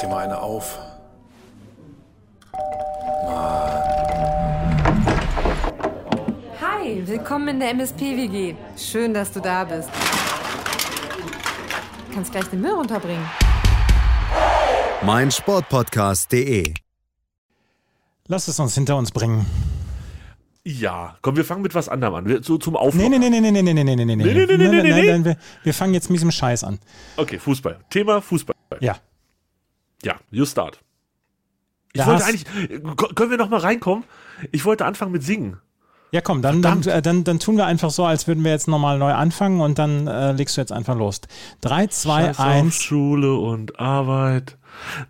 dir mal eine auf. Hi, willkommen in der MSP-WG. Schön, dass du da bist. Du kannst gleich den Müll runterbringen. mein Sportpodcast.de. Lass es uns hinter uns bringen. Ja, komm, wir fangen mit was anderem an. Wir, so zum Nee, Auflockern. nee, nee, nee, nee, nee, nee, nee, nee, nee, Nee, nee, nee, nee, Nein, nee, nein, nee. nein, wir, wir fangen jetzt mit diesem Scheiß an. Okay, Fußball. Thema Fußball. Ja. Ja, you start. Ich wollte eigentlich, können wir noch mal reinkommen? Ich wollte anfangen mit Singen. Ja, komm, dann, dann, äh, dann, dann tun wir einfach so, als würden wir jetzt nochmal neu anfangen und dann äh, legst du jetzt einfach los. 3, 2, Scheiß auf 1. Schule und Arbeit,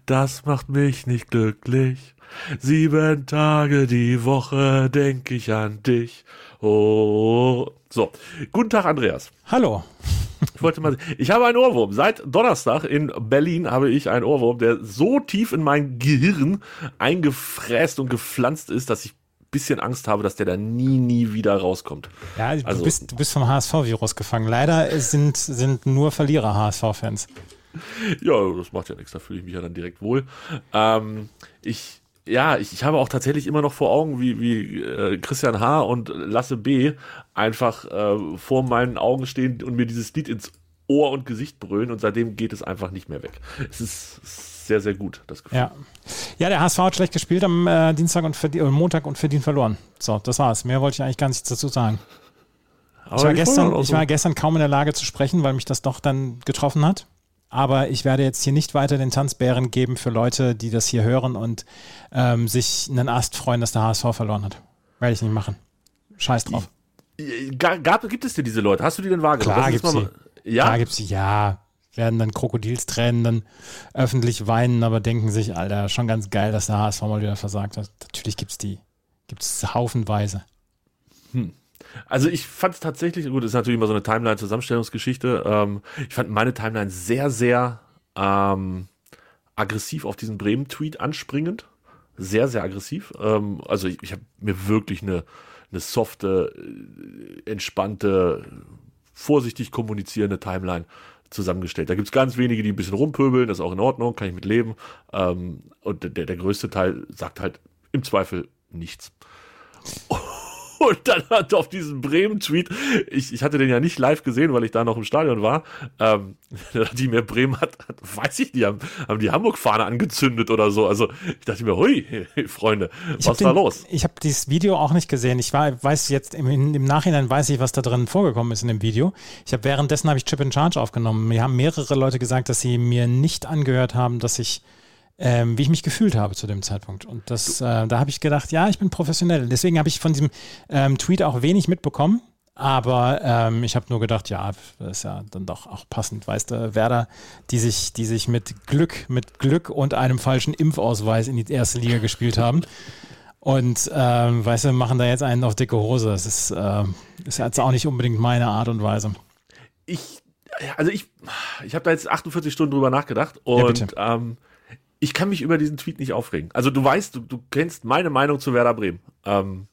das macht mich nicht glücklich. Sieben Tage die Woche denk ich an dich. Oh. So, guten Tag, Andreas. Hallo. Ich wollte mal, ich habe einen Ohrwurm. Seit Donnerstag in Berlin habe ich einen Ohrwurm, der so tief in mein Gehirn eingefräst und gepflanzt ist, dass ich ein bisschen Angst habe, dass der da nie, nie wieder rauskommt. Ja, du, Also- bist, du bist vom HSV-Virus gefangen. Leider sind, sind nur Verlierer HSV-Fans. Ja, das macht ja nichts, da fühle ich mich ja dann direkt wohl. Ähm, ich, ja, ich, ich habe auch tatsächlich immer noch vor Augen, wie, wie äh, Christian H. und Lasse B. einfach äh, vor meinen Augen stehen und mir dieses Lied ins Ohr und Gesicht brüllen und seitdem geht es einfach nicht mehr weg. Es ist sehr, sehr gut, das Gefühl. Ja. Ja, der HSV hat schlecht gespielt am äh, Dienstag und verdient, äh, Montag und verdient verloren. So, das war's. Mehr wollte ich eigentlich gar nichts dazu sagen. Aber Ich war, ich gestern, auch ich so- war gestern kaum in der Lage zu sprechen, weil mich das doch dann getroffen hat. Aber ich werde jetzt hier nicht weiter den Tanzbären geben für Leute, die das hier hören und ähm, sich einen Ast freuen, dass der HSV verloren hat. Werde ich nicht machen. Scheiß drauf. Gab, gibt es denn diese Leute? Hast du die denn wahrgenommen? Klar ist gibt's mal- Ja, Da gibt's ja, werden dann Krokodilstränen dann öffentlich weinen, aber denken sich, Alter, schon ganz geil, dass der HSV mal wieder versagt hat. Natürlich gibt's die. Gibt's haufenweise. Also ich fand es tatsächlich, gut, ist natürlich immer so eine Timeline-Zusammenstellungsgeschichte. Ähm, ich fand meine Timeline sehr, sehr ähm, aggressiv auf diesen Bremen-Tweet anspringend. Sehr, sehr aggressiv. Ähm, also ich, ich habe mir wirklich eine, eine softe, äh, entspannte, vorsichtig kommunizierende Timeline zusammengestellt. Da gibt es ganz wenige, die ein bisschen rumpöbeln, das ist auch in Ordnung, kann ich mit leben. Ähm, und der, der größte Teil sagt halt im Zweifel nichts. Und dann hat auf diesen Bremen-Tweet, ich, ich hatte den ja nicht live gesehen, weil ich da noch im Stadion war, ähm, die mir Bremen hat, hat, weiß ich nicht, haben, haben die Hamburg-Fahne angezündet oder so. Also ich dachte mir, hui, Freunde, Ich was da los? Ich habe dieses Video auch nicht gesehen. Ich war, weiß jetzt im, im Nachhinein weiß ich, was da drin vorgekommen ist in dem Video. Ich habe währenddessen habe ich Chip in Charge aufgenommen. Mir haben mehrere Leute gesagt, dass sie mir nicht angehört haben, dass ich ähm, wie ich mich gefühlt habe zu dem Zeitpunkt. Und das, äh, da habe ich gedacht, ja, ich bin professionell. Deswegen habe ich von diesem ähm, Tweet auch wenig mitbekommen. Aber ähm, ich habe nur gedacht, ja, das ist ja dann doch auch passend, weißt du, Werder, die sich, die sich mit Glück, mit Glück und einem falschen Impfausweis in die erste Liga gespielt haben. Und ähm, weißt du, machen da jetzt einen auf dicke Hose. Das ist, ähm, ist jetzt auch nicht unbedingt meine Art und Weise. Ich, also ich, ich habe da jetzt 48 Stunden drüber nachgedacht Ja, und bitte. Ich kann mich über diesen Tweet nicht aufregen. Also du weißt, du, du kennst meine Meinung zu Werder Bremen. Ähm,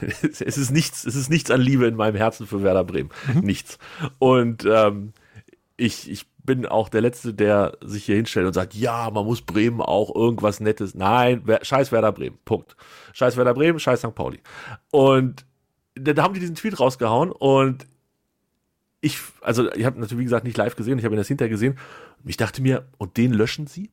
es ist nichts, es ist nichts an Liebe in meinem Herzen für Werder Bremen. Mhm. Nichts. Und ähm, ich, ich bin auch der Letzte, der sich hier hinstellt und sagt, ja, man muss Bremen auch irgendwas Nettes. Nein, scheiß Werder Bremen. Punkt. Scheiß Werder Bremen, scheiß St. Pauli. Und da haben die diesen Tweet rausgehauen und ich, also ich habe natürlich, wie gesagt, nicht live gesehen, ich habe ihn erst hinterher gesehen. Ich dachte mir, und den löschen sie?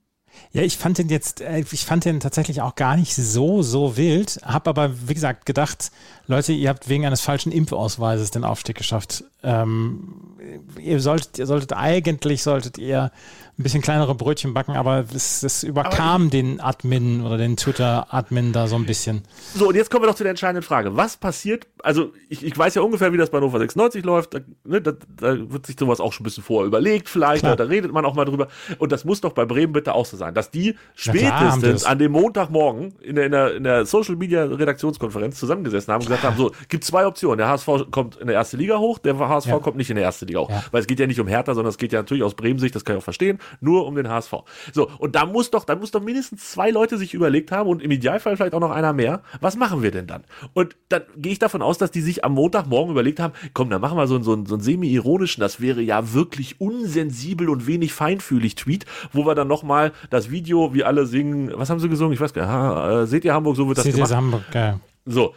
Ja, ich fand den jetzt, äh, ich fand den tatsächlich auch gar nicht so, so wild. Hab aber, wie gesagt, gedacht, Leute, ihr habt wegen eines falschen Impfausweises den Aufstieg geschafft. Ähm, ihr solltet, ihr solltet eigentlich, solltet ihr ein bisschen kleinere Brötchen backen, aber es, es überkam den Admin oder den Twitter-Admin da so ein bisschen. So, und jetzt kommen wir doch zu der entscheidenden Frage. Was passiert, also ich, ich weiß ja ungefähr, wie das bei Hannover 96 läuft, da, ne, da, da wird sich sowas auch schon ein bisschen vorher überlegt vielleicht, Klar. da, da redet man auch mal drüber. Und das muss doch bei Bremen bitte auch so sein, dass die klar spätestens das. an dem Montagmorgen in der, in der, in der Social Media Redaktionskonferenz zusammengesessen haben und gesagt haben, so, gibt zwei Optionen. Der HSV kommt in der erste Liga hoch, der HSV Ja. kommt nicht in der erste Liga hoch. Ja. Weil es geht ja nicht um Hertha, sondern es geht ja natürlich aus Bremen-Sicht, das kann ich auch verstehen, nur um den HSV. So, und da muss doch, da muss doch mindestens zwei Leute sich überlegt haben und im Idealfall vielleicht auch noch einer mehr. Was machen wir denn dann? Und dann gehe ich davon aus, aus, dass die sich am Montagmorgen überlegt haben, komm, dann machen wir so, so, so einen semi-ironischen, das wäre ja wirklich unsensibel und wenig feinfühlig Tweet, wo wir dann nochmal das Video, wie alle singen, was haben sie gesungen? Ich weiß gar nicht, aha, äh, seht ihr Hamburg, so wird das Seht ihr gemacht. Hamburg, ja. So.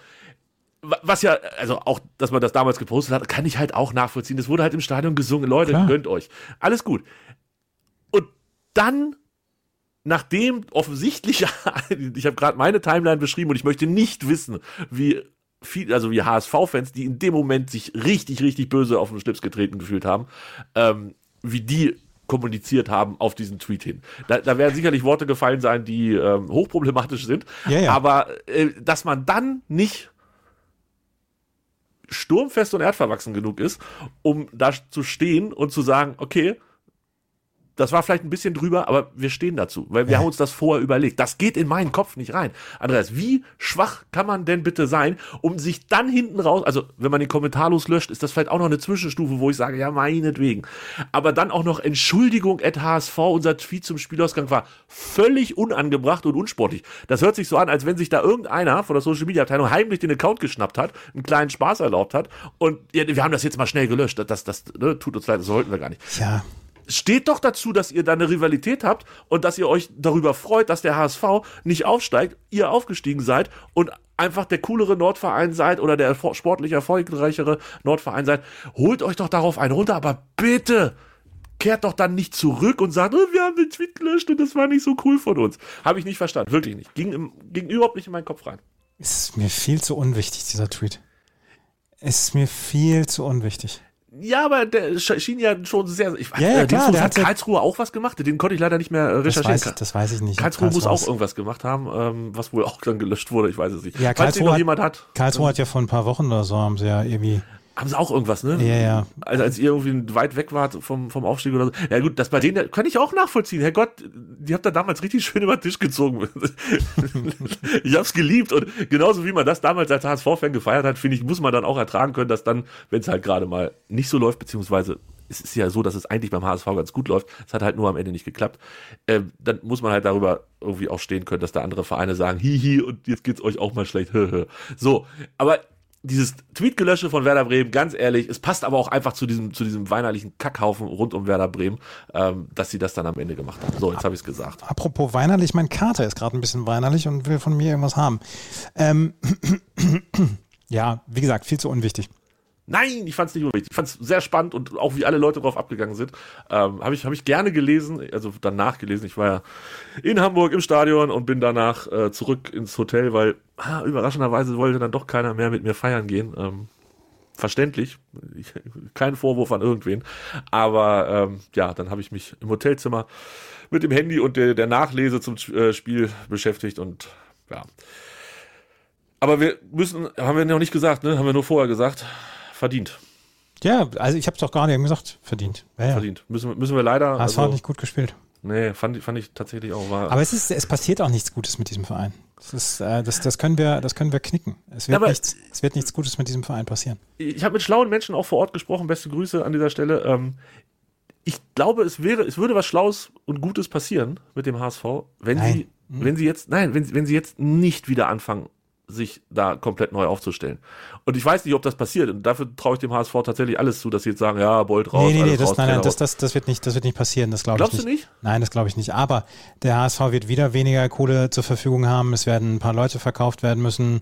Wa- Was ja, also auch, dass man das damals gepostet hat, kann ich halt auch nachvollziehen. Das wurde halt im Stadion gesungen. Leute, Klar. gönnt euch. Alles gut. Und dann, nachdem offensichtlich, ich habe gerade meine Timeline beschrieben und ich möchte nicht wissen, wie viel, also wie HSV-Fans, die in dem Moment sich richtig, richtig böse auf den Schlips getreten gefühlt haben, ähm, wie die kommuniziert haben auf diesen Tweet hin. Da, da werden sicherlich Worte gefallen sein, die ähm, hochproblematisch sind, Ja, ja. aber äh, dass man dann nicht sturmfest und erdverwachsen genug ist, um da zu stehen und zu sagen, okay, das war vielleicht ein bisschen drüber, aber wir stehen dazu, weil wir haben uns das vorher überlegt. Das geht in meinen Kopf nicht rein. Andreas, wie schwach kann man denn bitte sein, um sich dann hinten raus, also wenn man den kommentarlos löscht, ist das vielleicht auch noch eine Zwischenstufe, wo ich sage, ja, meinetwegen. Aber dann auch noch Entschuldigung at HSV, unser Tweet zum Spielausgang war völlig unangebracht und unsportlich. Das hört sich so an, als wenn sich da irgendeiner von der Social Media Abteilung heimlich den Account geschnappt hat, einen kleinen Spaß erlaubt hat und ja, wir haben das jetzt mal schnell gelöscht. Das, das, das ne, tut uns leid, das sollten wir gar nicht Ja, steht doch dazu, dass ihr da eine Rivalität habt und dass ihr euch darüber freut, dass der HSV nicht aufsteigt, ihr aufgestiegen seid und einfach der coolere Nordverein seid oder der sportlich erfolgreichere Nordverein seid. Holt euch doch darauf einen runter, aber bitte kehrt doch dann nicht zurück und sagt, oh, wir haben den Tweet gelöscht und das war nicht so cool von uns. Habe ich nicht verstanden, wirklich nicht. Ging, im, ging überhaupt nicht in meinen Kopf rein. ist mir viel zu unwichtig, dieser Tweet. Ist mir viel zu unwichtig. Ja, aber der sch- schien ja schon sehr. Ich, Ja, ja, äh, klar, der hat Karlsruhe auch was gemacht? Den konnte ich leider nicht mehr äh, Das recherchieren. weiß, ich, das weiß ich nicht. Karlsruhe muss Karlsruhe auch ist- irgendwas gemacht haben, ähm, was wohl auch dann gelöscht wurde, ich weiß es nicht. Ja, Falls Karlsruhe noch hat- jemand hat, Karlsruhe hat ja vor ein paar Wochen oder so, haben sie ja irgendwie. Haben sie auch irgendwas, ne? Ja, ja. Also als ihr irgendwie weit weg wart vom, vom Aufstieg oder so. Ja gut, das bei denen kann ich auch nachvollziehen. Herrgott, die habt da damals richtig schön über den Tisch gezogen. ich hab's geliebt und genauso wie man das damals als HSV-Fan gefeiert hat, finde ich, muss man dann auch ertragen können, dass dann, wenn es halt gerade mal nicht so läuft, beziehungsweise es ist ja so, dass es eigentlich beim HSV ganz gut läuft, es hat halt nur am Ende nicht geklappt, ähm, dann muss man halt darüber irgendwie auch stehen können, dass da andere Vereine sagen, hihi, und jetzt geht's euch auch mal schlecht. so, aber dieses Tweetgelösche von Werder Bremen, ganz ehrlich, es passt aber auch einfach zu diesem, zu diesem weinerlichen Kackhaufen rund um Werder Bremen, ähm, dass sie das dann am Ende gemacht haben. So, jetzt habe ich es gesagt. Apropos weinerlich, mein Kater ist gerade ein bisschen weinerlich und will von mir irgendwas haben. Ähm, ja, wie gesagt, viel zu unwichtig. Nein, ich fand es nicht unwichtig. Ich fand es sehr spannend und auch wie alle Leute drauf abgegangen sind. Ähm, habe ich, hab ich gerne gelesen, also danach gelesen. Ich war ja in Hamburg im Stadion und bin danach äh, zurück ins Hotel, weil ah, überraschenderweise wollte dann doch keiner mehr mit mir feiern gehen. Ähm, verständlich. Ich, kein Vorwurf an irgendwen. Aber ähm, ja, dann habe ich mich im Hotelzimmer mit dem Handy und der, der Nachlese zum äh, Spiel beschäftigt und ja. Aber wir müssen, haben wir noch nicht gesagt, ne? Haben wir nur vorher gesagt. Verdient. Ja, also ich habe es doch gerade eben gesagt, verdient. Ja, ja. Verdient. Müssen, wir- müssen wir leider. HSV hat nicht gut gespielt. nee, fand, ich- fand ich tatsächlich auch. War, Aber es, ist, es passiert auch nichts Gutes mit diesem Verein. Das, ist, äh, das, das, können, wir, das können wir knicken. Es wird, aber- nichts, es wird nichts Gutes mit diesem Verein passieren. ich habe mit schlauen Menschen auch vor Ort gesprochen. Beste Grüße an dieser Stelle. Ähm, ich glaube, es wäre, es würde was Schlaues und Gutes passieren mit dem HSV, wenn Nein. sie, wenn sie jetzt, nein, wenn, wenn sie jetzt nicht wieder anfangen, sich da komplett neu aufzustellen. Und ich weiß nicht, ob das passiert. Und dafür traue ich dem HSV tatsächlich alles zu, dass sie jetzt sagen, ja, Bolt raus, nee, nee, nee, das, raus, nein, nein, das, das, das, wird nicht, das wird nicht passieren. Das glaube ich Glaubst nicht. du nicht? Nein, das glaube ich nicht. Aber der HSV wird wieder weniger Kohle zur Verfügung haben. Es werden ein paar Leute verkauft werden müssen.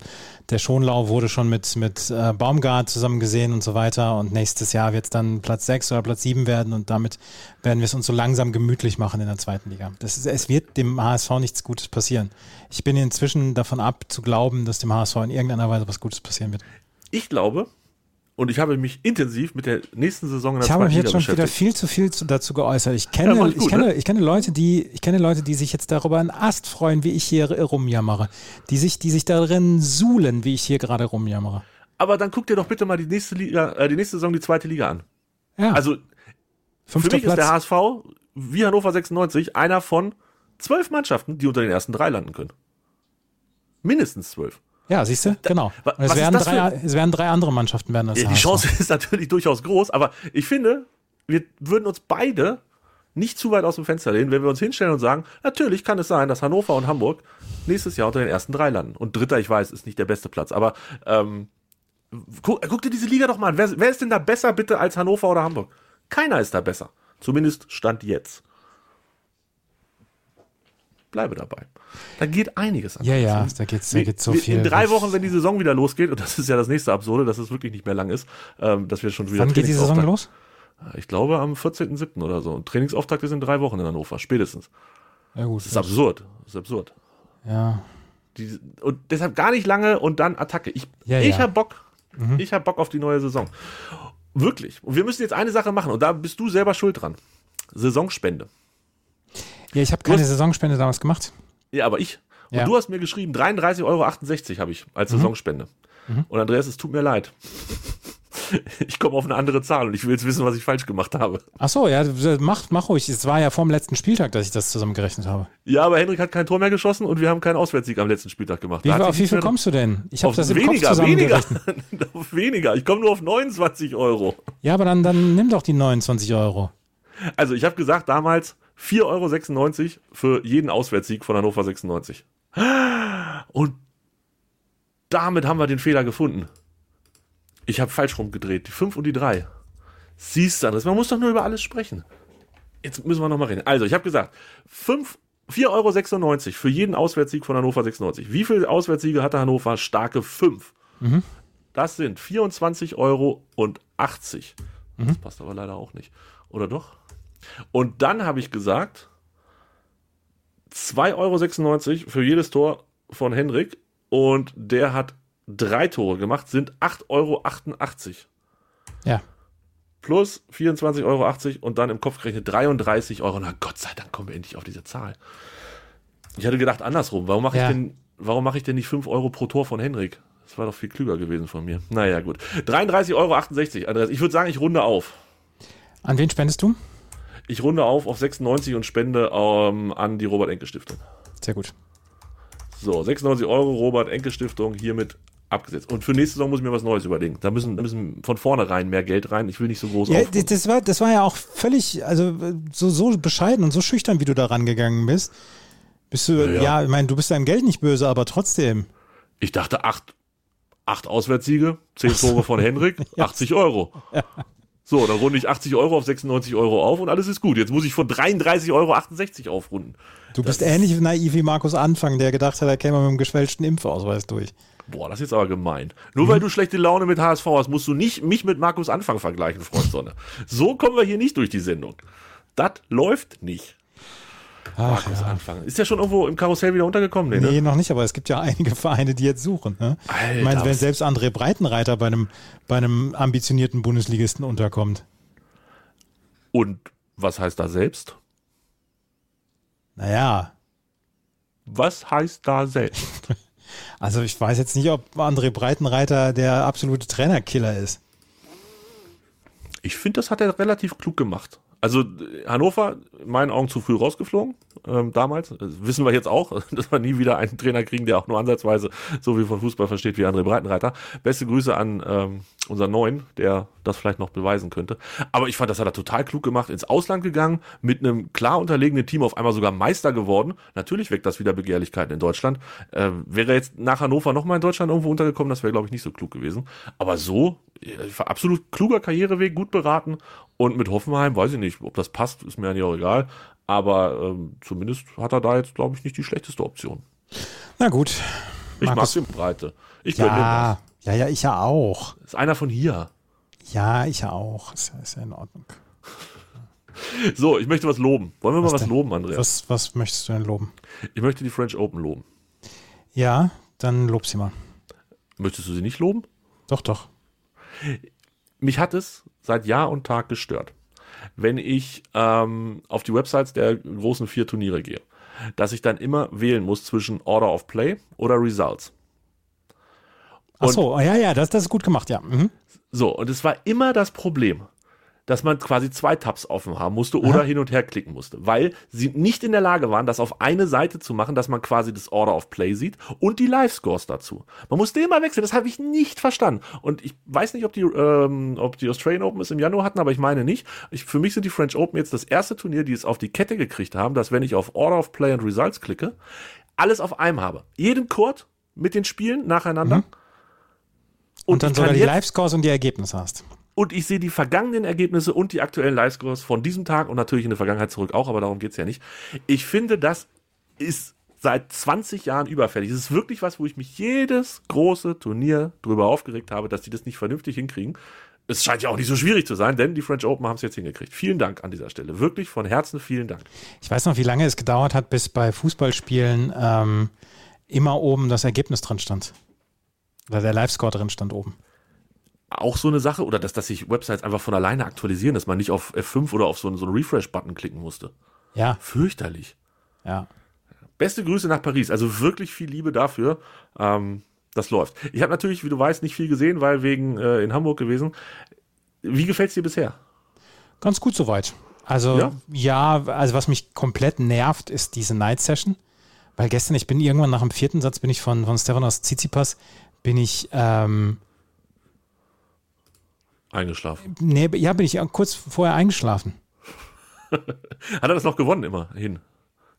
Der Schonlau wurde schon mit, mit äh, Baumgart zusammen gesehen und so weiter. Und nächstes Jahr wird es dann Platz 6 oder Platz 7 werden. Und damit werden wir es uns so langsam gemütlich machen in der zweiten Liga. Das ist, es wird dem HSV nichts Gutes passieren. Ich bin inzwischen davon ab, zu glauben, dass dem HSV in irgendeiner Weise was Gutes passieren wird. Ich glaube, und ich habe mich intensiv mit der nächsten Saison in der Ich habe mich jetzt schon wieder beschäftigt. viel zu viel zu, dazu geäußert. Ich kenne, Ja, gut, ich, kenne, ne? ich kenne Leute, die, ich kenne Leute, die sich jetzt darüber einen Ast freuen, wie ich hier rumjammere. Die sich, die sich darin suhlen, wie ich hier gerade rumjammere. Aber dann guck dir doch bitte mal die nächste Liga, äh, die nächste Saison die zweite Liga an. Ja, Also fünfter für mich Platz. ist der HSV wie Hannover 96 einer von zwölf Mannschaften, die unter den ersten drei landen können. Mindestens zwölf. Ja, siehst du? Genau. Und es werden, drei, für- es werden drei andere Mannschaften werden das Ja, die HSV. Chance ist natürlich durchaus groß, aber ich finde, wir würden uns beide nicht zu weit aus dem Fenster lehnen, wenn wir uns hinstellen und sagen, natürlich kann es sein, dass Hannover und Hamburg nächstes Jahr unter den ersten drei landen. Und dritter, ich weiß, ist nicht der beste Platz, aber ähm, Guck, guck, dir diese Liga doch mal an. Wer, wer ist denn da besser bitte als Hannover oder Hamburg? Keiner ist da besser. Zumindest Stand jetzt. Bleibe dabei. Da geht einiges an. Ja, ja, da, geht's, da geht so viel. In drei Wochen, wenn die Saison wieder losgeht, und das ist ja das nächste Absurde, dass es wirklich nicht mehr lang ist, ähm, dass wir schon wieder. Wann geht die Saison los? Ich glaube am 14.07. oder so. Und Trainingsauftakt ist in drei Wochen in Hannover, spätestens. Ja, gut. Das ist absurd. Das ist absurd. Ja. Die, und deshalb gar nicht lange und dann Attacke. Ich, ja, ich ja. hab Bock. Mhm. Ich hab Bock auf die neue Saison. Wirklich. Und wir müssen jetzt eine Sache machen und da bist du selber schuld dran. Saisonspende. Ja, ich habe keine hast, Saisonspende damals gemacht. Ja, aber ich. Und ja. du hast mir geschrieben, 33,68 Euro habe ich als mhm. Saisonspende. Mhm. Und Andreas, es tut mir leid. ich komme auf eine andere Zahl und ich will jetzt wissen, was ich falsch gemacht habe. Ach so, ja, mach, mach ruhig. Es war ja vor dem letzten Spieltag, dass ich das zusammengerechnet habe. Ja, aber Henrik hat kein Tor mehr geschossen und wir haben keinen Auswärtssieg am letzten Spieltag gemacht. Wie, auf wie viel kommst du denn? Ich habe das im weniger, Kopf weniger, weniger. Ich komme nur auf 29 Euro. Ja, aber dann, dann nimm doch die 29 Euro. Also ich habe gesagt damals, 4,96 Euro für jeden Auswärtssieg von Hannover 96. Und damit haben wir den Fehler gefunden. Ich habe falsch rumgedreht. Die 5 und die 3. Siehst du, Andres, man muss doch nur über alles sprechen. Jetzt müssen wir nochmal reden. Also, ich habe gesagt, 4,96 Euro für jeden Auswärtssieg von Hannover 96. Wie viele Auswärtssiege hatte Hannover? Starke 5. Mhm. Das sind 24,80 Euro. Mhm. Das passt aber leider auch nicht. Oder doch? Und dann habe ich gesagt, 2,96 Euro für jedes Tor von Henrik und der hat drei Tore gemacht, sind 8,88 Euro. Ja. Plus 24,80 Euro und dann im Kopf gerechnet 33 Euro. Na Gott sei Dank kommen wir endlich auf diese Zahl. Ich hatte gedacht andersrum. Warum mache ja. ich denn, warum mache ich denn nicht 5 Euro pro Tor von Henrik? Das war doch viel klüger gewesen von mir. Naja, gut. 33,68 Euro, Andreas. Ich würde sagen, ich runde auf. An wen spendest du? Ich runde auf auf 96 und spende ähm, an die Robert-Enke-Stiftung. Sehr gut. So, 96 Euro Robert-Enke-Stiftung hiermit abgesetzt. Und für nächste Saison muss ich mir was Neues überlegen. Da müssen, da müssen von vornherein mehr Geld rein. Ich will nicht so groß ja, das war, das war ja auch völlig, also so, so bescheiden und so schüchtern, wie du da rangegangen bist. Bist du, ja, ja ich meine, du bist deinem Geld nicht böse, aber trotzdem. Ich dachte, acht, acht Auswärtssiege, zehn Tore von Henrik, 80 Euro. Ja. So, dann runde ich 80 Euro auf 96 Euro auf und alles ist gut. Jetzt muss ich von 33,68 Euro aufrunden. Du bist das ähnlich naiv wie Markus Anfang, der gedacht hat, er käme mit einem geschwälzten Impfausweis durch. Boah, das ist jetzt aber gemein. Nur mhm. weil du schlechte Laune mit HSV hast, musst du nicht mich mit Markus Anfang vergleichen, Freund Sonne. so kommen wir hier nicht durch die Sendung. Das läuft nicht. Ach, Markus ja. Anfang. Ist ja schon irgendwo im Karussell wieder untergekommen? Nee, nee ne? noch nicht, aber es gibt ja einige Vereine, die jetzt suchen. Ne? Alter, ich meine, wenn selbst André Breitenreiter bei einem, bei einem ambitionierten Bundesligisten unterkommt. Und was heißt da selbst? Naja. Was heißt da selbst? also ich weiß jetzt nicht, ob André Breitenreiter der absolute Trainerkiller ist. Ich finde, das hat er relativ klug gemacht. Also Hannover, in meinen Augen zu früh rausgeflogen ähm, damals. Das wissen wir jetzt auch, dass wir nie wieder einen Trainer kriegen, der auch nur ansatzweise so viel von Fußball versteht wie André Breitenreiter. Beste Grüße an ähm, unseren Neuen, der das vielleicht noch beweisen könnte. Aber ich fand, das hat er total klug gemacht. Ins Ausland gegangen, mit einem klar unterlegenen Team auf einmal sogar Meister geworden. Natürlich weckt das wieder Begehrlichkeiten in Deutschland. Äh, wäre jetzt nach Hannover nochmal in Deutschland irgendwo untergekommen, das wäre, glaube ich, nicht so klug gewesen. Aber so, absolut kluger Karriereweg, gut beraten. Und mit Hoffenheim, weiß ich nicht, ob das passt, ist mir eigentlich auch egal. Aber ähm, zumindest hat er da jetzt, glaube ich, nicht die schlechteste Option. Na gut. Ich mag den Breite. Ich ja, ja, ja, ich ja auch. Ist einer von hier. Ja, ich ja auch. Ist ja, ist ja in Ordnung. So, ich möchte was loben. Wollen wir was mal was loben, Andreas? Was, was möchtest du denn loben? Ich möchte die French Open loben. Ja, dann lob sie mal. Möchtest du sie nicht loben? Doch, doch. Mich hat es seit Jahr und Tag gestört wenn ich ähm, auf die Websites der großen vier Turniere gehe, dass ich dann immer wählen muss zwischen Order of Play oder Results. Und Ach so, ja, ja, das, das ist gut gemacht, ja. Mhm. So, und es war immer das Problem dass man quasi zwei Tabs offen haben musste oder Aha. hin und her klicken musste, weil sie nicht in der Lage waren, das auf eine Seite zu machen, dass man quasi das Order of Play sieht und die Live-Scores dazu. Man musste immer wechseln, das habe ich nicht verstanden. Und ich weiß nicht, ob die, ähm, ob die Australian Open es im Januar hatten, aber ich meine nicht. Ich, für mich sind die French Open jetzt das erste Turnier, die es auf die Kette gekriegt haben, dass wenn ich auf Order of Play und Results klicke, alles auf einem habe. Jeden Court mit den Spielen nacheinander. Mhm Und, dann ich sogar die Live-Scores und die Ergebnisse hast. Und ich sehe die vergangenen Ergebnisse und die aktuellen Live-Scores von diesem Tag und natürlich in der Vergangenheit zurück auch, aber darum geht's ja nicht. Ich finde, das ist seit 20 Jahren überfällig. Es ist wirklich was, wo ich mich jedes große Turnier drüber aufgeregt habe, dass die das nicht vernünftig hinkriegen. Es scheint ja auch nicht so schwierig zu sein, denn die French Open haben es jetzt hingekriegt. Vielen Dank an dieser Stelle. Wirklich von Herzen vielen Dank. Ich weiß noch, wie lange es gedauert hat, bis bei Fußballspielen ähm, immer oben das Ergebnis drin stand. Oder der Live-Score drin stand oben. Auch so eine Sache, oder dass, dass sich Websites einfach von alleine aktualisieren, dass man nicht auf F5 oder auf so einen, so einen Refresh-Button klicken musste. Ja, Fürchterlich. ja. Beste Grüße nach Paris. Also wirklich viel Liebe dafür. Ähm, das läuft. Ich habe natürlich, wie du weißt, nicht viel gesehen, weil wegen äh, in Hamburg gewesen. Wie gefällt's dir bisher? Ganz gut soweit. Also Ja? ja? also was mich komplett nervt, ist diese Night Session. Weil gestern, ich bin irgendwann nach dem vierten Satz, bin ich von, von Stefanos Tsitsipas, bin ich, ähm, Eingeschlafen. nee, ja, bin ich kurz vorher eingeschlafen. Hat er das noch gewonnen immerhin?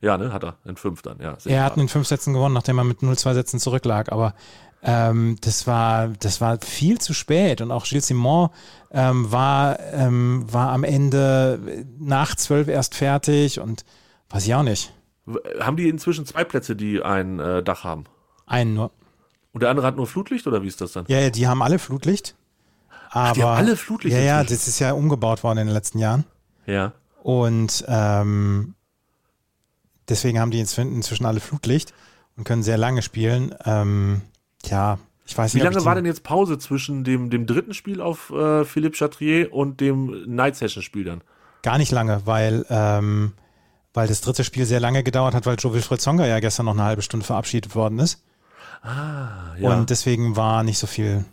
Ja, ne, hat er. In fünf dann, ja. Er hat in fünf Sätzen gewonnen, nachdem er mit 0-2 Sätzen zurücklag. Aber ähm, das, war, das war viel zu spät. Und auch Gilles Simon ähm, war, ähm, war am Ende nach zwölf erst fertig und weiß ich auch nicht. Haben die inzwischen zwei Plätze, die ein äh, Dach haben? Einen nur. Und der andere hat nur Flutlicht oder wie ist das dann? Ja, ja, die haben alle Flutlicht. Aber, die haben alle Flutlicht Ja, ja, das ist ja umgebaut worden in den letzten Jahren. Ja. Und ähm, deswegen haben die inzwischen inzwischen alle Flutlicht und können sehr lange spielen. Ähm, ja, ich weiß Wie nicht. ob lange war denn jetzt Pause zwischen dem, dem dritten Spiel auf äh, Philippe Chatrier und dem Night Session Spiel dann? Gar nicht lange, weil, ähm, weil das dritte Spiel sehr lange gedauert hat, weil Joe Wilfried Songa ja gestern noch eine halbe Stunde verabschiedet worden ist. Ah, ja. Und deswegen war nicht so viel.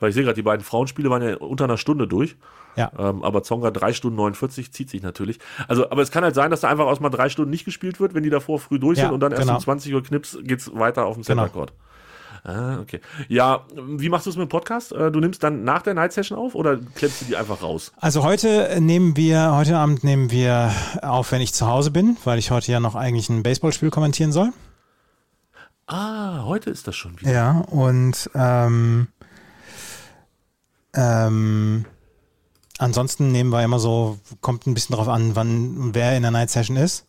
Weil ich sehe gerade, die beiden Frauenspiele waren ja unter einer Stunde durch. Ja. Ähm, aber Zonga 3 Stunden 49 zieht sich natürlich. Also, aber es kann halt sein, dass da einfach aus mal drei Stunden nicht gespielt wird, wenn die davor früh durch Ja, sind und dann erst genau. um 20 Uhr knips geht's weiter auf dem Genau. Center Court. Ah, okay. Ja, wie machst du es mit dem Podcast? Äh, Du nimmst dann nach der Night Session auf oder klemmst du die einfach raus? Also heute nehmen wir, heute Abend nehmen wir auf, wenn ich zu Hause bin, weil ich heute ja noch eigentlich ein Baseballspiel kommentieren soll. Ah, heute ist das schon wieder. Ja, und ähm, ähm, ansonsten nehmen wir immer so, kommt ein bisschen drauf an, wann wer in der Night Session ist.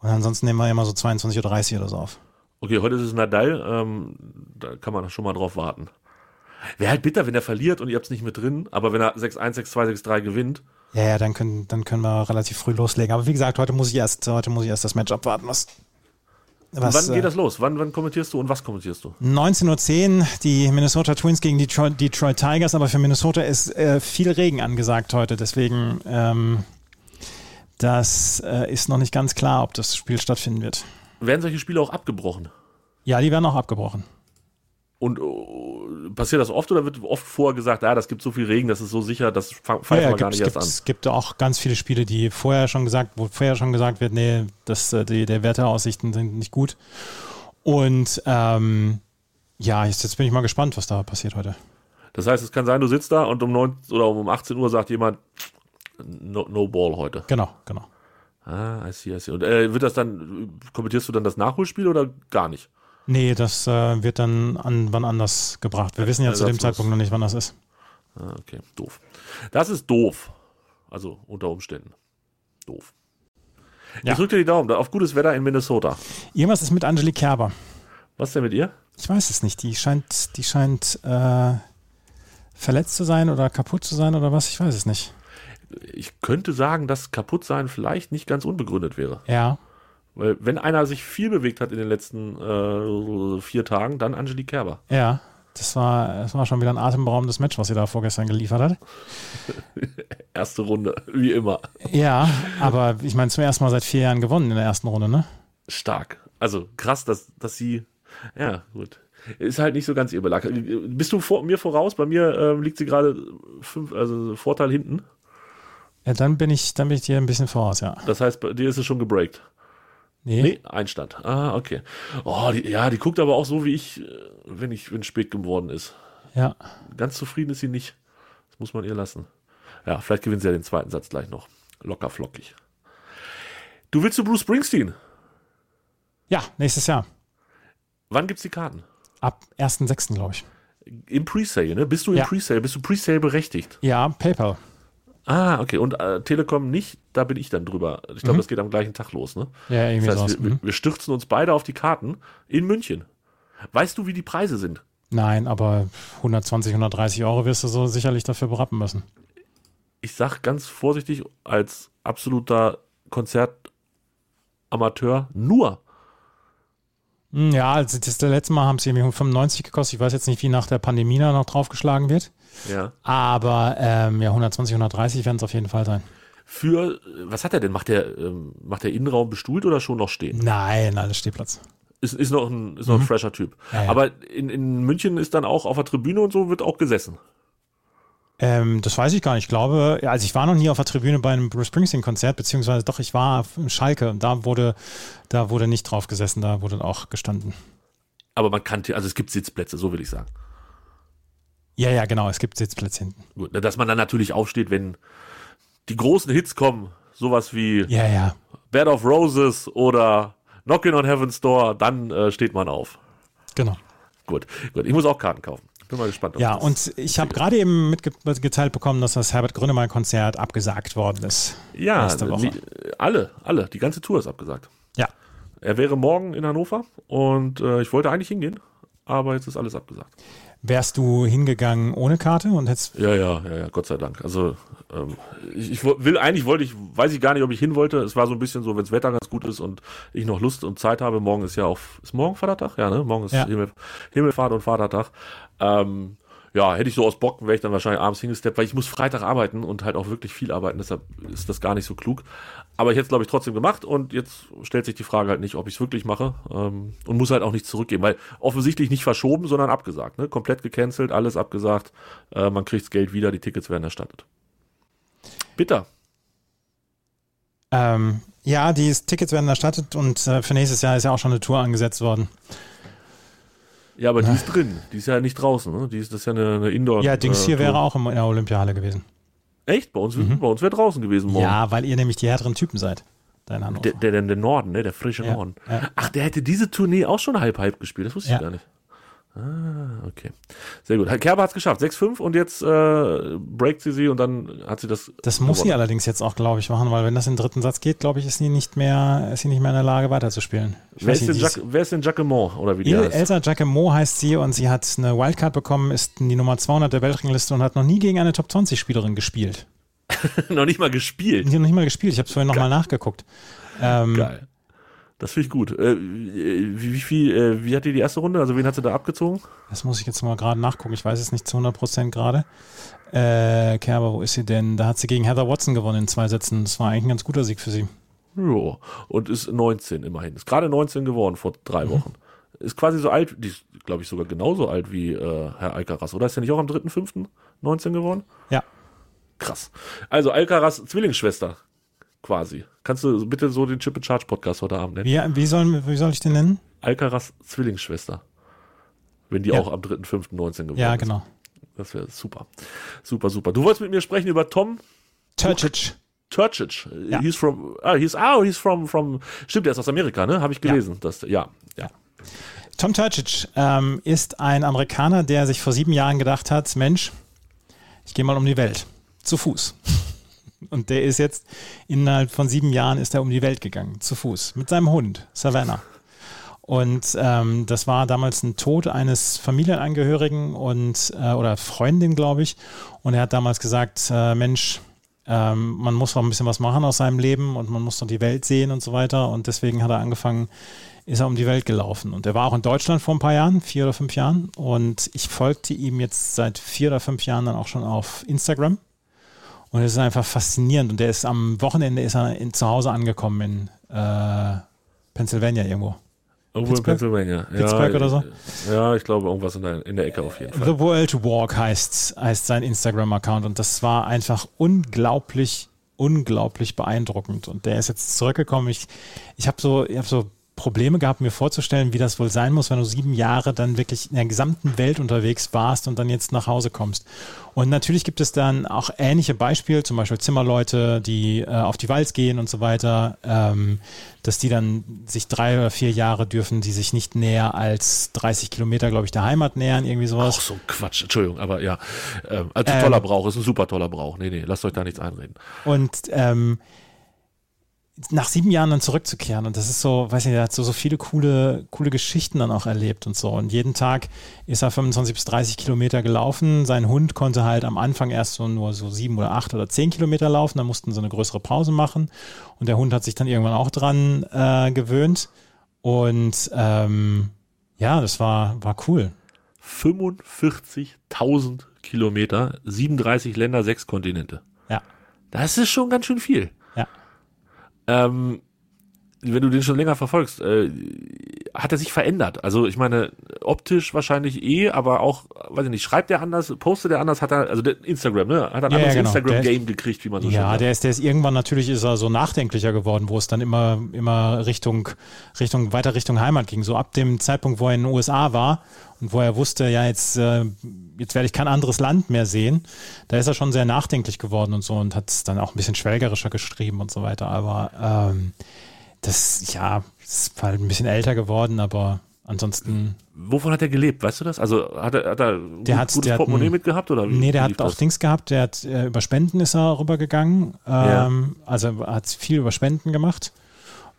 Und ansonsten nehmen wir immer so 22.30 Uhr oder so auf. Okay, heute ist es Nadal. Ähm, da kann man schon mal drauf warten. Wäre halt bitter, wenn er verliert und ihr habt es nicht mit drin. Aber wenn er 6-1, 6-2, 6-3 gewinnt, Ja, ja, dann können, dann können wir relativ früh loslegen. Aber wie gesagt, heute muss ich erst, heute muss ich erst das Match abwarten. Was, was, wann geht äh, das los? Wann, wann kommentierst du und was kommentierst du? 19.10 Uhr die Minnesota Twins gegen die Detroit, Detroit Tigers, aber für Minnesota ist äh, viel Regen angesagt heute, deswegen ähm, das äh, ist noch nicht ganz klar, ob das Spiel stattfinden wird. Werden solche Spiele auch abgebrochen? Ja, die werden auch abgebrochen. Und äh, passiert das oft oder wird oft vorher gesagt, ja, das gibt so viel Regen, das ist so sicher, das pfeifen Ja, ja, wir gar gibt, nicht erst gibt, an. es gibt auch ganz viele Spiele, die vorher schon gesagt, wo vorher schon gesagt wird, nee, das, äh, die, der Wetteraussichten sind nicht gut. Und ähm, ja, jetzt, jetzt bin ich mal gespannt, was da passiert heute. Das heißt, es kann sein, du sitzt da und um 9 oder um 18 Uhr sagt jemand, no, no ball heute. Genau, genau. Ah, I see, I see. Und äh, wird das dann, kommentierst du dann das Nachholspiel oder gar nicht? Nee, das äh, wird dann an wann anders gebracht. Wir wissen ja zu dem. Zeitpunkt noch nicht, wann das ist. Ah, okay, doof. Das ist doof. Also unter Umständen. Doof. Ja. Ich drücke dir die Daumen, auf gutes Wetter in Minnesota. Irgendwas ist mit Angelique Kerber. Was denn mit ihr? Ich weiß es nicht. Die scheint, die scheint äh, verletzt zu sein oder kaputt zu sein oder was. Ich weiß es nicht. Ich könnte sagen, dass Kaputtsein vielleicht nicht ganz unbegründet wäre. Ja. Weil wenn einer sich viel bewegt hat in den letzten äh, vier Tagen, dann Angelique Kerber. Ja. Das war, das war schon wieder ein atemberaubendes Match, was sie da vorgestern geliefert hat. Erste Runde, wie immer. Ja, aber ich meine, zum ersten Mal seit vier Jahren gewonnen in der ersten Runde, ne? Stark. Also krass, dass, dass sie. Ja, gut. Ist halt nicht so ganz ihr Belag. Bist du vor, mir voraus? Bei mir ähm, liegt sie gerade fünf, also Vorteil hinten. Ja, dann bin ich, dann bin ich dir ein bisschen voraus, ja. Das heißt, bei dir ist es schon gebreakt. Nee. Nee, Einstand. Ah, okay. Oh, die, ja, die guckt aber auch so wie ich, äh, wenn ich, wenn spät geworden ist. Ja. Ganz zufrieden ist sie nicht. Das muss man ihr lassen. Ja, vielleicht gewinnt sie ja den zweiten Satz gleich noch. Locker flockig. Du willst zu Bruce Springsteen? Ja, nächstes Jahr. Wann gibt's die Karten? Ab 1.6., glaube ich. Im Presale, ne? Bist du im Ja. Presale? Bist du Presale berechtigt? Ja, PayPal. Ah, okay. Und äh, Telekom nicht, da bin ich dann drüber. Ich glaube, das geht am gleichen Tag los, ne? Ja, irgendwie Das heißt, sowas. wir, Mhm. wir stürzen uns beide auf die Karten in München. Weißt du, wie die Preise sind? Nein, aber 120, 130 Euro wirst du so sicherlich dafür berappen müssen. Ich sag ganz vorsichtig, als absoluter Konzertamateur, nur. Hm, Ja, also das letzte Mal haben sie irgendwie 95 gekostet. Ich weiß jetzt nicht, wie nach der Pandemie da noch draufgeschlagen wird. Ja. Aber ähm, ja, 120, 130 werden es auf jeden Fall sein. Für, was hat er denn? Macht der, ähm, macht der Innenraum bestuhlt oder schon noch stehen? Nein, alles Stehplatz. Ist, ist noch ein, ist noch ein fresher Typ. Mhm. Ja, ja. Aber in, in München ist dann auch auf der Tribüne und so wird auch gesessen. Ähm, das weiß ich gar nicht. Ich glaube, also ich war noch nie auf der Tribüne bei einem Bruce Springsteen-Konzert, beziehungsweise doch, ich war auf Schalke und da wurde, da wurde nicht drauf gesessen, da wurde auch gestanden. Aber man kann, also es gibt Sitzplätze, so will ich sagen. Ja, ja, genau, es gibt Sitzplätze hinten. Gut, dass man dann natürlich aufsteht, wenn die großen Hits kommen, sowas wie Ja, ja. Bed of Roses oder Knockin' on Heaven's Door, dann äh, steht man auf. Genau. Gut, gut. Ich muss auch Karten kaufen. Bin mal gespannt. Ja, und ich habe gerade eben mitge- mitgeteilt bekommen, dass das Herbert Grönemeyer-Konzert abgesagt worden ist. ja, nächste Woche. die- alle, alle, die ganze Tour ist abgesagt. Ja. Er wäre morgen in Hannover und äh, ich wollte eigentlich hingehen, aber jetzt ist alles abgesagt. Wärst du hingegangen ohne Karte und hättest. Ja, ja, ja, ja, Gott sei Dank. Also ähm, ich, ich will eigentlich wollte ich, weiß ich gar nicht, ob ich hin wollte. Es war so ein bisschen so, wenn das Wetter ganz gut ist und ich noch Lust und Zeit habe. Morgen ist ja auch, ist morgen Vatertag? Ja, ne? Morgen ist Ja. Himmel, Himmelfahrt und Vatertag. Ähm, ja, hätte ich so aus Bock, wäre ich dann wahrscheinlich abends hingesteppt, weil ich muss Freitag arbeiten und halt auch wirklich viel arbeiten, deshalb ist das gar nicht so klug. Aber ich hätte es, glaube ich, trotzdem gemacht und jetzt stellt sich die Frage halt nicht, ob ich es wirklich mache ähm, und muss halt auch nicht zurückgeben, weil offensichtlich nicht verschoben, sondern abgesagt. Ne? Komplett gecancelt, alles abgesagt, äh, man kriegt das Geld wieder, die Tickets werden erstattet. Bitter. Ähm, ja, die Tickets werden erstattet und äh, für nächstes Jahr ist ja auch schon eine Tour angesetzt worden. Ja, aber die ist drin, die ist ja nicht draußen, ne? Die ist, das ist ja eine, eine Indoor. Ja, Dings äh, hier wäre auch in der Olympiahalle gewesen. Echt? Bei uns, bei uns wäre draußen gewesen morgen. Ja, weil ihr nämlich die härteren Typen seid. Dein Hannover. Der, der, der, der Norden, ne? Der frische Ja, Norden. ja. Ach, der hätte diese Tournee auch schon halb-halb gespielt. Das wusste Ja. ich gar nicht. Ah, okay. Sehr gut. Kerber hat es geschafft. 6-5 und jetzt äh, breakt sie sie und dann hat sie das. Das muss sie gewonnen. allerdings jetzt auch, glaube ich, machen, weil wenn das in den dritten Satz geht, glaube ich, ist sie nicht mehr, ist sie nicht mehr in der Lage weiterzuspielen. Wer ist, nicht, Jack, wer ist denn Jacquemont oder wie die Il heißt? Elsa Giacomo heißt sie und sie hat eine Wildcard bekommen, ist in die Nummer 200 der Weltrangliste und hat noch nie gegen eine Top 20 Spielerin gespielt. Noch nicht mal gespielt. Noch nicht mal gespielt. Ich habe es vorhin nochmal nachgeguckt. Ähm, Geil. Das finde ich gut. Äh, wie, wie viel, äh, wie hat die die erste Runde? Also wen hat sie da abgezogen? Das muss ich jetzt mal gerade nachgucken. Ich weiß es nicht zu 100 Prozent gerade. Äh, Kerber, wo ist sie denn? Da hat sie gegen Heather Watson gewonnen in zwei Sätzen. Das war eigentlich ein ganz guter Sieg für sie. Ja. Und ist 19 immerhin. Ist gerade 19 geworden vor drei Mhm. Wochen. Ist quasi so alt, die ist, glaube ich, sogar genauso alt wie äh, Herr Alcaraz. Oder ist er nicht auch am 3.5. 19 geworden? Ja. Krass. Also Alcaraz Zwillingsschwester quasi. Kannst du bitte so den Chip and Charge Podcast heute Abend nennen? Wie, wie, soll, wie soll ich den nennen? Alcaraz Zwillingsschwester. Wenn die Ja. auch am 3.5.19 geworden Ja, ist. genau. Das wäre super. Super, super. Du wolltest mit mir sprechen über Tom Turcic. Turcic. Ja. He's from, ah, he's, ah, he's from, from, stimmt, er ist aus Amerika, ne? Habe ich Ja. gelesen. Das, ja, ja. Tom Turcic ähm, ist ein Amerikaner, der sich vor sieben Jahren gedacht hat, Mensch, ich gehe mal um die Welt. Zu Fuß. Und der ist jetzt, innerhalb von sieben Jahren ist er um die Welt gegangen. Zu Fuß. Mit seinem Hund, Savannah. Und ähm, das war damals ein Tod eines Familienangehörigen und äh, oder Freundin, glaube ich. Und er hat damals gesagt, äh, Mensch, ähm, man muss auch ein bisschen was machen aus seinem Leben und man muss doch die Welt sehen und so weiter. Und deswegen hat er angefangen, ist er um die Welt gelaufen. Und er war auch in Deutschland vor ein paar Jahren, vier oder fünf Jahren. Und ich folgte ihm jetzt seit vier oder fünf Jahren dann auch schon auf Instagram. Und es ist einfach faszinierend. Und der ist am Wochenende ist er in, zu Hause angekommen in äh, Pennsylvania irgendwo. Irgendwo in? Pennsylvania. Pittsburgh ja, oder so? Ja, ich glaube, irgendwas in der, in der Ecke auf jeden Fall. The World Walk heißt, heißt sein Instagram-Account und das war einfach unglaublich, unglaublich beeindruckend. Und der ist jetzt zurückgekommen. Ich, ich habe so, ich hab so Probleme gehabt, mir vorzustellen, wie das wohl sein muss, wenn du sieben Jahre dann wirklich in der gesamten Welt unterwegs warst und dann jetzt nach Hause kommst. Und natürlich gibt es dann auch ähnliche Beispiele, zum Beispiel Zimmerleute, die äh, auf die Walz gehen und so weiter, ähm, dass die dann sich drei oder vier Jahre dürfen, die sich nicht näher als 30 Kilometer, glaube ich, der Heimat nähern, irgendwie sowas. Auch so ein Quatsch, Entschuldigung, aber ja. Ähm, also ähm, toller Brauch, ist ein super toller Brauch. Nee, nee, lasst euch da nichts einreden. Und ähm, nach sieben Jahren dann zurückzukehren und das ist so, weiß nicht, er hat so, so viele coole, coole Geschichten dann auch erlebt und so. Und jeden Tag ist er 25 bis 30 Kilometer gelaufen. Sein Hund konnte halt am Anfang erst so nur so sieben oder acht oder zehn Kilometer laufen. Da mussten sie eine größere Pause machen. Und der Hund hat sich dann irgendwann auch dran äh, gewöhnt. Und ähm, ja, das war, war cool. 45.000 Kilometer, 37 Länder, sechs Kontinente. Ja. Das ist schon ganz schön viel. Ähm, wenn du den schon länger verfolgst, äh, hat er sich verändert. Also ich meine, optisch wahrscheinlich eh, aber auch, weiß ich nicht, schreibt er anders, postet er anders, hat er, also Instagram, ne? Hat er ein ja, anderes ja, genau. Instagram-Game gekriegt, wie man so ja, schön sagt. der ist, der ist irgendwann natürlich ist er so nachdenklicher geworden, wo es dann immer, immer Richtung, Richtung, weiter Richtung Heimat ging. So ab dem Zeitpunkt, wo er in den USA war und wo er wusste, ja, jetzt, äh, jetzt werde ich kein anderes Land mehr sehen, da ist er schon sehr nachdenklich geworden und so und hat es dann auch ein bisschen schwelgerischer geschrieben und so weiter. Aber ähm, das, ja, ist halt ein bisschen älter geworden, aber ansonsten. Wovon hat er gelebt, weißt du das? Also hat er, hat er der gut, hat, gutes der Portemonnaie hat, mitgehabt oder? Nee, der hat auch das? Dings gehabt, der hat äh, über Spenden ist er rübergegangen. Ähm, ja. Also hat viel über Spenden gemacht.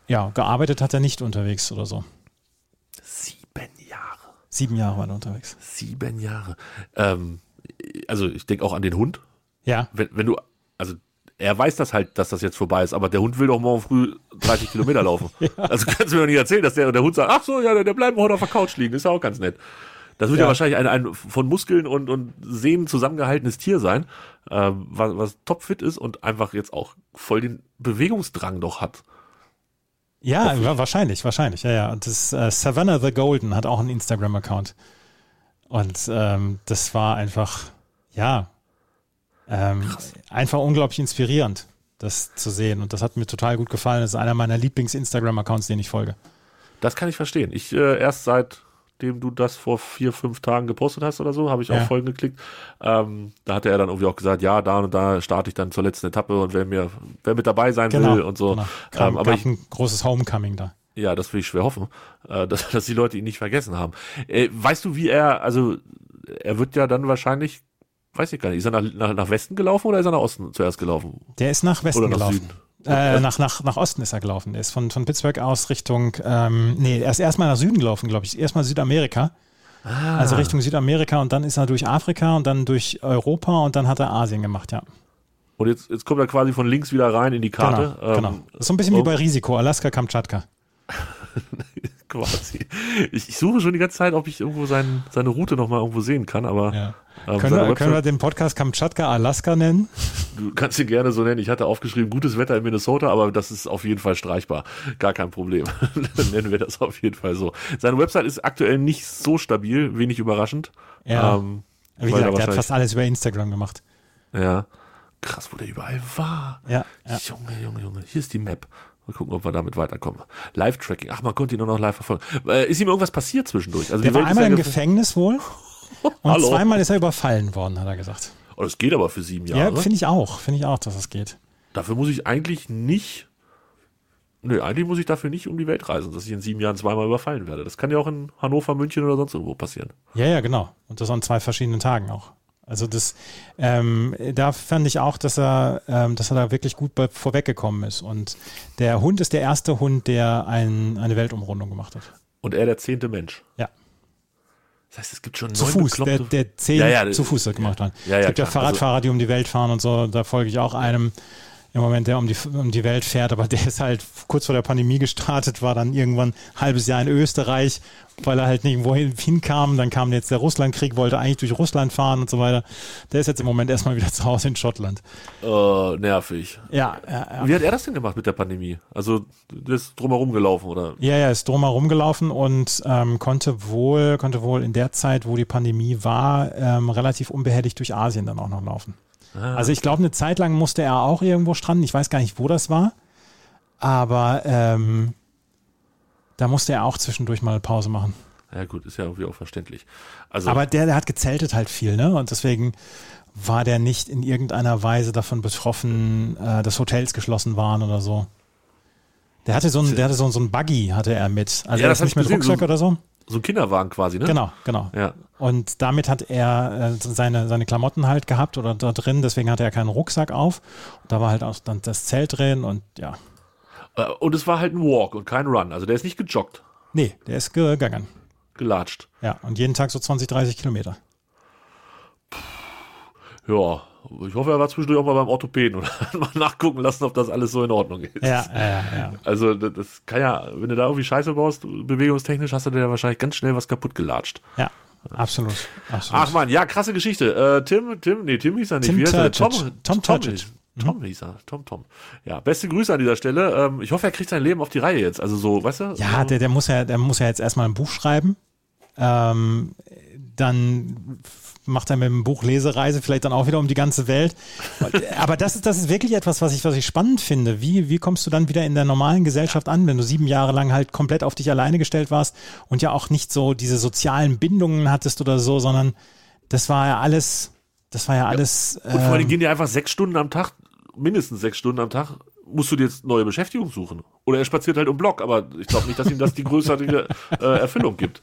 Ja, gearbeitet hat er nicht unterwegs oder so. Sieben Jahre. Sieben Jahre war er unterwegs. Sieben Jahre. Ähm, also ich denke auch an den Hund. Ja. Wenn, wenn du, also er weiß das halt, dass das jetzt vorbei ist, aber der Hund will doch morgen früh 30 Kilometer laufen. ja. Also kannst du mir doch nicht erzählen, dass der, der Hund sagt, ach so, ja, der, bleibt heute auf der Couch liegen, ist ja auch ganz nett. Das wird ja, ja wahrscheinlich ein, ein von Muskeln und, und Sehnen zusammengehaltenes Tier sein, äh, was, was topfit ist und einfach jetzt auch voll den Bewegungsdrang doch hat. Ja, ja wahrscheinlich, wahrscheinlich, ja, ja. Und das äh, Savannah the Golden hat auch einen Instagram-Account. Und ähm, das war einfach, ja, ähm, einfach unglaublich inspirierend, das zu sehen. Und das hat mir total gut gefallen. Das ist einer meiner Lieblings-Instagram-Accounts, den ich folge. Das kann ich verstehen. Ich äh, erst seitdem du das vor vier, fünf Tagen gepostet hast oder so, habe ich ja. auch Folgen geklickt. Ähm, da hatte er dann irgendwie auch gesagt, ja, da und da starte ich dann zur letzten Etappe und wer mir, wer mit dabei sein genau, will und so. Genau. Kam, ähm, aber ich, ein großes Homecoming da. Ja, das will ich schwer hoffen, äh, dass, dass die Leute ihn nicht vergessen haben. Äh, weißt du, wie er, also er wird ja dann wahrscheinlich weiß ich gar nicht, ist er nach, nach, nach Westen gelaufen oder ist er nach Osten zuerst gelaufen? Der ist nach Westen oder nach gelaufen. Süden? Äh, nach, nach, nach Osten ist er gelaufen. Er ist von, von Pittsburgh aus Richtung, ähm, nee, er ist erstmal nach Süden gelaufen, glaube ich. Erstmal Südamerika. Ah. Also Richtung Südamerika und dann ist er durch Afrika und dann durch Europa und dann hat er Asien gemacht, ja. Und jetzt, jetzt kommt er quasi von links wieder rein in die Karte. Genau, genau. ähm, ist so ein bisschen wie bei Risiko, Alaska, Kamtschatka. quasi. Ich, ich, suche schon die ganze Zeit, ob ich irgendwo sein, seine Route nochmal irgendwo sehen kann, aber. Ja. Ähm, können, wir, können wir den Podcast Kamtschatka Alaska nennen? Du kannst ihn gerne so nennen. Ich hatte aufgeschrieben, gutes Wetter in Minnesota, aber das ist auf jeden Fall streichbar. Gar kein Problem. Dann nennen wir das auf jeden Fall so. Seine Website ist aktuell nicht so stabil, wenig überraschend. Ja. Ähm, Wie gesagt, der hat fast alles über Instagram gemacht. Ja. Krass, wo der überall war. Ja, ja. Junge, Junge, Junge. Hier ist die Map. Mal gucken, ob wir damit weiterkommen. Live-Tracking. Ach, man konnte ihn nur noch live verfolgen. Äh, ist ihm irgendwas passiert zwischendurch? Also der war einmal im Gefängnis wohl. Und Hallo? zweimal ist er überfallen worden, hat er gesagt. Oh, das geht aber für sieben Jahre. Ja, finde ich auch. Finde ich auch, dass das geht. Dafür muss ich eigentlich nicht. Nö, eigentlich muss ich dafür nicht um die Welt reisen, dass ich in sieben Jahren zweimal überfallen werde. Das kann ja auch in Hannover, München oder sonst irgendwo passieren. Ja, ja, genau. Und das an zwei verschiedenen Tagen auch. Also das, ähm, da fand ich auch, dass er, ähm, dass er da wirklich gut vorweggekommen ist. Und der Hund ist der erste Hund, der ein, eine Weltumrundung gemacht hat. Und er der zehnte Mensch. Ja. Das heißt, es gibt schon zu Fuß, der, der zehn ja, ja, zu Fuß gemacht hat. Ja, ja, es gibt ja Fahrradfahrer, die um die Welt fahren und so. Da folge ich auch einem im Moment, der um die, um die Welt fährt, aber der ist halt kurz vor der Pandemie gestartet, war dann irgendwann ein halbes Jahr in Österreich, weil er halt nirgendwo hinkam. Dann kam jetzt der Russlandkrieg, wollte eigentlich durch Russland fahren und so weiter. Der ist jetzt im Moment erstmal wieder zu Hause in Schottland. Uh, nervig. Ja, ja, ja. Wie hat er das denn gemacht mit der Pandemie? Also, der ist drumherum gelaufen, oder? Ja, ja, ist drumherum gelaufen und ähm, konnte wohl, konnte wohl in der Zeit, wo die Pandemie war, ähm, relativ unbehelligt durch Asien dann auch noch laufen. Ah, also ich glaube, eine Zeit lang musste er auch irgendwo stranden. Ich weiß gar nicht, wo das war. Aber ähm, Da musste er auch zwischendurch mal Pause machen. Ja gut, ist ja irgendwie auch verständlich. Also, Aber der, der hat gezeltet halt viel, ne? Und deswegen war der nicht in irgendeiner Weise davon betroffen, äh, dass Hotels geschlossen waren oder so. Der hatte so ein, der hatte so, so ein Buggy, hatte er mit. Also Ja, er ist nicht ich mit gesehen, Rucksack so- oder so. So ein Kinderwagen quasi, ne? Genau, genau. Ja. Und damit hat er äh, seine, seine Klamotten halt gehabt oder da drin, deswegen hatte er keinen Rucksack auf. Und da war halt auch dann das Zelt drin und ja. Äh, Und es war halt ein Walk und kein Run. Also der ist nicht gejoggt, Nee, der ist gegangen. gelatscht. Ja, und jeden Tag so 20, 30 Kilometer. Ja, ich hoffe, er war zwischendurch auch mal beim Orthopäden und hat mal nachgucken lassen, ob das alles so in Ordnung ist. Ja, ja, ja. Also das, kann ja, wenn du da irgendwie Scheiße baust, bewegungstechnisch, hast du dir ja wahrscheinlich ganz schnell was kaputt gelatscht. Ja, absolut. absolut. Ach man, ja, krasse Geschichte. Äh, Tim, Tim, nee, Tim hieß er nicht. Tim Wie heißt er? Tom, Tom Tom, Turcic. Tom hieß er. Tom, Tom. Ja, beste Grüße an dieser Stelle. Ähm, ich hoffe, er kriegt sein Leben auf die Reihe jetzt. Also so, weißt du? Ja, der, der, muss ja, der muss ja jetzt erstmal ein Buch schreiben. Ähm, dann macht er mit dem Buch Lesereise vielleicht dann auch wieder um die ganze Welt. Aber das ist, das ist wirklich etwas, was ich, was ich spannend finde. Wie, wie kommst du dann wieder in der normalen Gesellschaft an, wenn du sieben Jahre lang halt komplett auf dich alleine gestellt warst und ja auch nicht so diese sozialen Bindungen hattest oder so, sondern das war ja alles, das war ja alles. Und vor allem ähm, gehen dir einfach sechs Stunden am Tag, mindestens sechs Stunden am Tag, musst du dir jetzt neue Beschäftigung suchen. Oder er spaziert halt um Block, aber ich glaube nicht, dass ihm das die größere äh, Erfüllung gibt.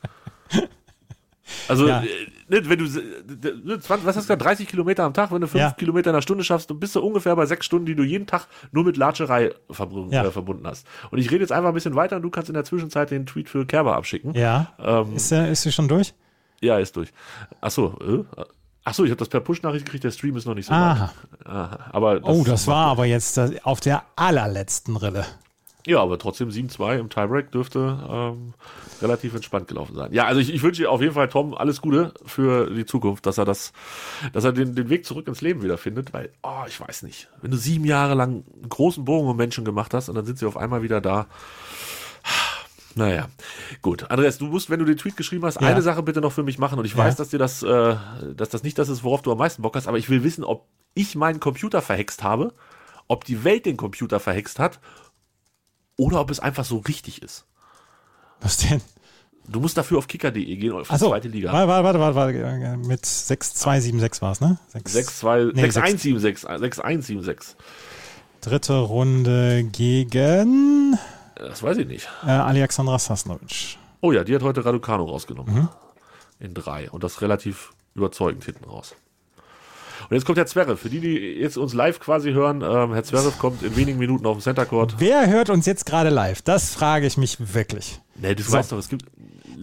Also, Ja. äh, ne, wenn du, äh, 20, was hast du gesagt, 30 Kilometer am Tag, wenn du fünf Ja. Kilometer in einer Stunde schaffst, dann bist du ungefähr bei sechs Stunden, die du jeden Tag nur mit Latscherei verbunden, Ja. äh, verbunden hast. Und ich rede jetzt einfach ein bisschen weiter und du kannst in der Zwischenzeit den Tweet für Kerber abschicken. ja. Ähm, Ist, er- ist sie schon durch? ja, ist durch. Achso, äh? Achso, ich habe das per Push-Nachricht gekriegt, der Stream ist noch nicht so Aha. weit. Aha. Aber Oh, das war aber jetzt das- auf der allerletzten Rille. Ja, aber trotzdem 7-2 im Tiebreak dürfte ähm, relativ entspannt gelaufen sein. Ja, also ich, ich wünsche auf jeden Fall Tom alles Gute für die Zukunft, dass er das, dass er den, den Weg zurück ins Leben wiederfindet, weil, oh, ich weiß nicht, wenn du sieben Jahre lang einen großen Bogen um Menschen gemacht hast und dann sind sie auf einmal wieder da. Naja, gut. Andreas, du musst, wenn du den Tweet geschrieben hast, Ja. eine Sache bitte noch für mich machen. Und ich Ja. weiß, dass dir das, äh, dass das nicht das ist, worauf du am meisten Bock hast, aber ich will wissen, ob ich meinen Computer verhext habe, ob die Welt den Computer verhext hat oder ob es einfach so richtig ist. Was denn? Du musst dafür auf kicker.de gehen, auf die Achso, zweite Liga. Warte, warte, warte, warte, warte. Mit 6276 war es, ne? Sechs- 6, 2, Nee, 6, 1, 7, 6, 6, 1, 7, 6. Dritte Runde gegen Das weiß ich nicht. äh, Alexandra Sasnovic. Oh ja, die hat heute Raducano rausgenommen. Mhm. In drei. Und das relativ überzeugend hinten raus. Und jetzt kommt Herr Zverev. Für die, die jetzt uns live quasi hören, ähm, Herr Zverev kommt in wenigen Minuten auf dem Center Court. Wer hört uns jetzt gerade live? Das frage ich mich wirklich. Nee, du So. weißt doch, es gibt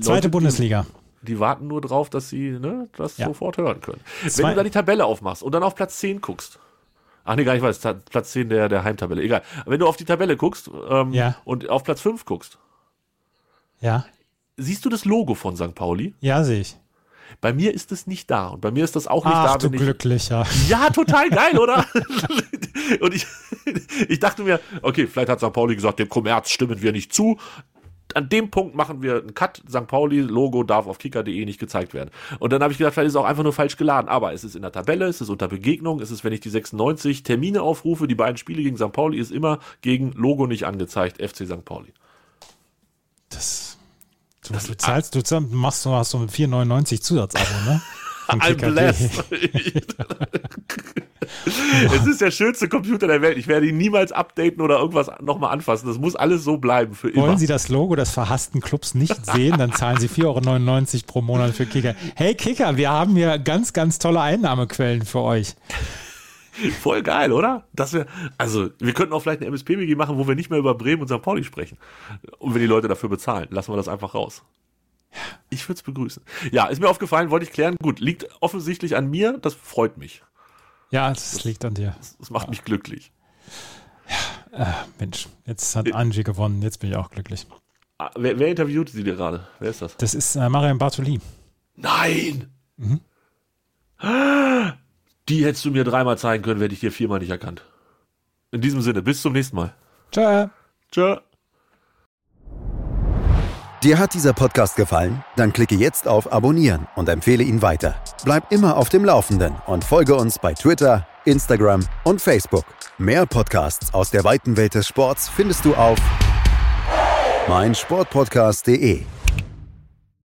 Zweite Leute, Bundesliga. Die, die warten nur drauf, dass sie ne, das Ja. sofort hören können. Wenn Zwei- du da die Tabelle aufmachst und dann auf Platz 10 guckst. Ach nee, gar nicht, weiß, Platz 10 der, der Heimtabelle. Egal. Wenn du auf die Tabelle guckst ähm, Ja. und auf Platz 5 guckst, Ja, siehst du das Logo von St. Pauli? ja, sehe ich. Bei mir ist es nicht da. Und bei mir ist das auch nicht Ach da, du wenn ich. Glücklicher. Ja, total geil, oder? und ich, ich dachte mir, okay, vielleicht hat St. Pauli gesagt, dem Kommerz stimmen wir nicht zu. An dem Punkt machen wir einen Cut. St. Pauli-Logo darf auf kicker.de nicht gezeigt werden. Und dann habe ich gedacht, vielleicht ist es auch einfach nur falsch geladen. Aber es ist in der Tabelle, es ist unter Begegnung, es ist, wenn ich die 96 Termine aufrufe, die beiden Spiele gegen St. Pauli ist immer gegen Logo nicht angezeigt, FC St. Pauli. Das, du, du zahlst, du zahlst, machst so, hast so ein 4,99 Zusatzabo, ne? I'm blessed. es ist der schönste Computer der Welt. Ich werde ihn niemals updaten oder irgendwas nochmal anfassen. Das muss alles so bleiben für immer. Wollen Sie das Logo des verhassten Clubs nicht sehen, dann zahlen Sie 4,99 Euro pro Monat für Kicker. Hey Kicker, wir haben hier ganz, ganz tolle Einnahmequellen für euch. Voll geil, oder? Dass wir, also, wir könnten auch vielleicht eine MSP-WG machen, wo wir nicht mehr über Bremen und St. Pauli sprechen. Und wenn die Leute dafür bezahlen, lassen wir das einfach raus. Ich würde es begrüßen. Ja, ist mir aufgefallen, wollte ich klären. Gut, liegt offensichtlich an mir. Das freut mich. Ja, das liegt an dir. Das macht mich glücklich. Mensch, jetzt hat Angie gewonnen, jetzt bin ich auch glücklich. Ah, Wer, wer interviewt sie dir gerade? Wer ist das? Das ist äh, Marian Bartoli. Nein! Mhm. Die hättest du mir dreimal zeigen können, hätte ich dir viermal nicht erkannt. In diesem Sinne, bis zum nächsten Mal. Ciao. Tschö. Dir hat dieser Podcast gefallen? Dann klicke jetzt auf Abonnieren und empfehle ihn weiter. Bleib immer auf dem Laufenden und folge uns bei Twitter, Instagram und Facebook. Mehr Podcasts aus der weiten Welt des Sports findest du auf mein Sportpodcast.de.